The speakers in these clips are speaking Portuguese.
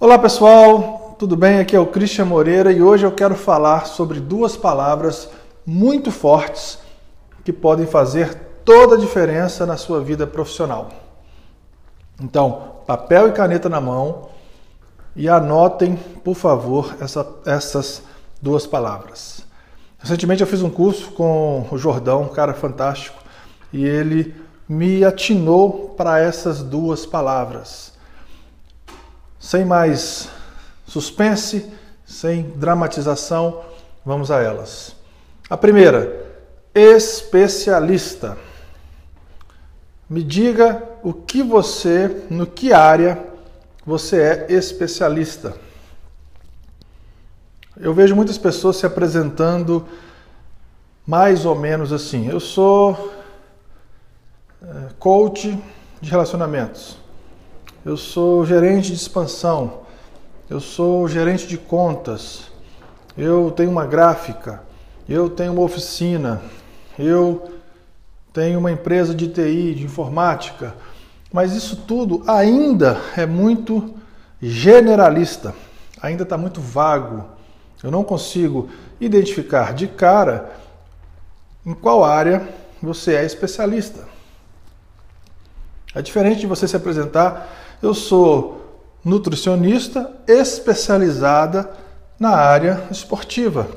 Olá pessoal, tudo bem? Aqui é o Christian Moreira e hoje eu quero falar sobre duas palavras muito fortes que podem fazer toda a diferença na sua vida profissional. Então, papel e caneta na mão e anotem, por favor, essa, essas duas palavras. Recentemente eu fiz um curso com o Jordão, um cara fantástico, e ele me atinou para essas duas palavras sem mais suspense, sem dramatização, vamos a elas. A primeira, especialista. Me diga o que você, no que área você é especialista. Eu vejo muitas pessoas se apresentando mais ou menos assim. Eu sou eh, coach de relacionamentos eu sou gerente de expansão, eu sou gerente de contas, eu tenho uma gráfica, eu tenho uma oficina, eu tenho uma empresa de TI, de informática, mas isso tudo ainda é muito generalista, ainda está muito vago. Eu não consigo identificar de cara em qual área você é especialista. É diferente de você se apresentar eu sou nutricionista especializada na área esportiva.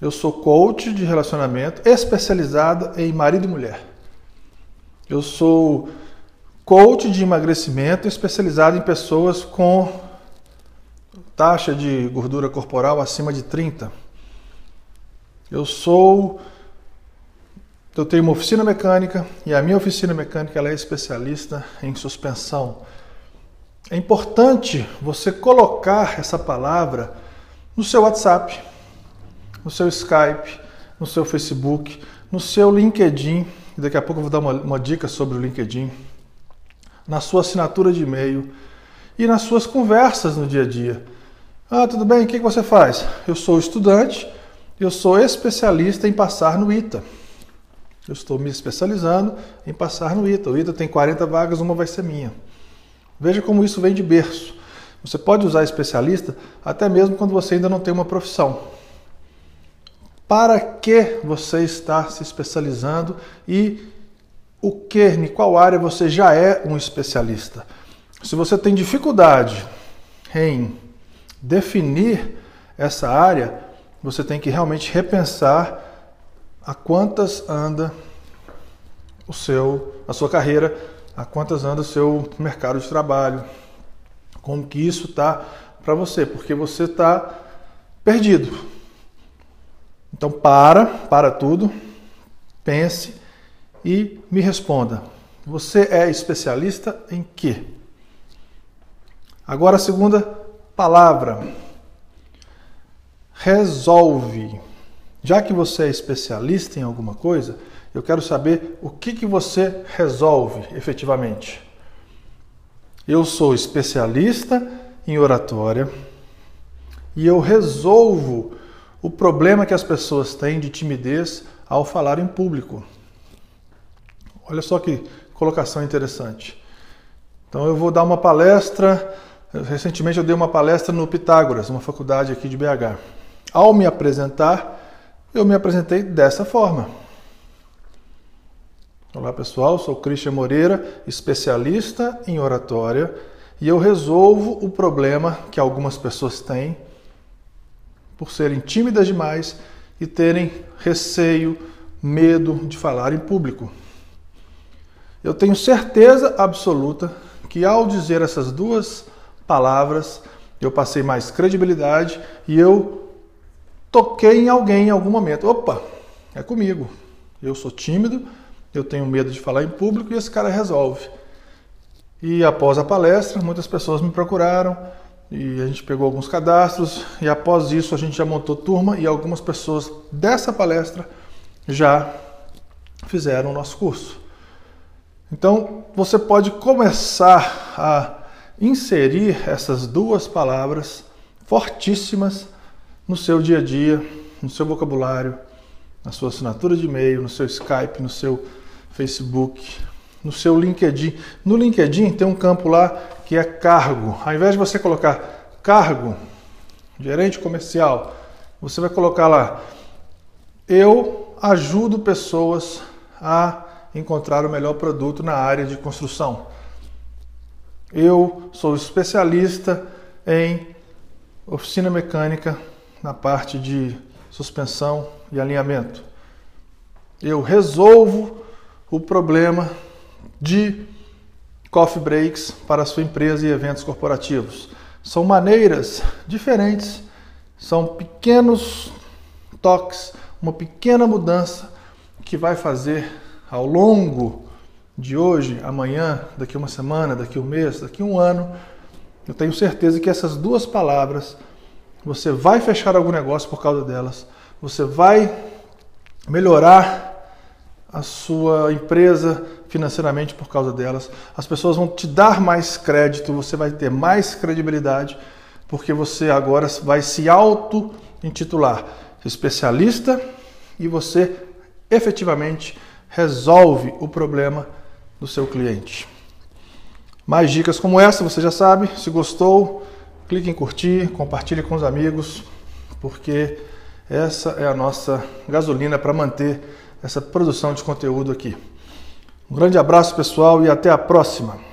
Eu sou coach de relacionamento especializada em marido e mulher. Eu sou coach de emagrecimento especializado em pessoas com taxa de gordura corporal acima de 30. Eu sou eu tenho uma oficina mecânica e a minha oficina mecânica ela é especialista em suspensão. É importante você colocar essa palavra no seu WhatsApp, no seu Skype, no seu Facebook, no seu LinkedIn. Daqui a pouco eu vou dar uma, uma dica sobre o LinkedIn. Na sua assinatura de e-mail e nas suas conversas no dia a dia. Ah, tudo bem? O que você faz? Eu sou estudante, eu sou especialista em passar no ITA. Eu estou me especializando em passar no ITA. O ITA tem 40 vagas, uma vai ser minha. Veja como isso vem de berço. Você pode usar especialista até mesmo quando você ainda não tem uma profissão. Para que você está se especializando e o que, em qual área você já é um especialista? Se você tem dificuldade em definir essa área, você tem que realmente repensar a quantas anda o seu, a sua carreira, a quantas anda o seu mercado de trabalho, como que isso está para você, porque você está perdido. Então para, para tudo, pense e me responda. Você é especialista em quê? Agora a segunda palavra. Resolve. Já que você é especialista em alguma coisa, eu quero saber o que, que você resolve efetivamente. Eu sou especialista em oratória e eu resolvo o problema que as pessoas têm de timidez ao falar em público. Olha só que colocação interessante. Então eu vou dar uma palestra. Recentemente eu dei uma palestra no Pitágoras, uma faculdade aqui de BH. Ao me apresentar, eu me apresentei dessa forma. Olá pessoal, sou Christian Moreira, especialista em oratória e eu resolvo o problema que algumas pessoas têm por serem tímidas demais e terem receio, medo de falar em público. Eu tenho certeza absoluta que ao dizer essas duas palavras, eu passei mais credibilidade e eu toquei em alguém em algum momento. Opa, é comigo. Eu sou tímido, eu tenho medo de falar em público e esse cara resolve. E após a palestra, muitas pessoas me procuraram e a gente pegou alguns cadastros e após isso a gente já montou turma e algumas pessoas dessa palestra já fizeram o nosso curso. Então, você pode começar a inserir essas duas palavras fortíssimas no seu dia a dia, no seu vocabulário, na sua assinatura de e-mail, no seu Skype, no seu Facebook, no seu LinkedIn. No LinkedIn tem um campo lá que é cargo. Ao invés de você colocar cargo, gerente comercial, você vai colocar lá: eu ajudo pessoas a encontrar o melhor produto na área de construção. Eu sou especialista em oficina mecânica na parte de suspensão e alinhamento. Eu resolvo o problema de coffee breaks para sua empresa e eventos corporativos. São maneiras diferentes, são pequenos toques, uma pequena mudança que vai fazer ao longo de hoje, amanhã, daqui uma semana, daqui um mês, daqui um ano, eu tenho certeza que essas duas palavras você vai fechar algum negócio por causa delas, você vai melhorar a sua empresa financeiramente por causa delas. As pessoas vão te dar mais crédito, você vai ter mais credibilidade, porque você agora vai se auto-intitular especialista e você efetivamente resolve o problema do seu cliente. Mais dicas como essa, você já sabe. Se gostou, clique em curtir, compartilhe com os amigos, porque essa é a nossa gasolina para manter essa produção de conteúdo aqui. Um grande abraço, pessoal, e até a próxima!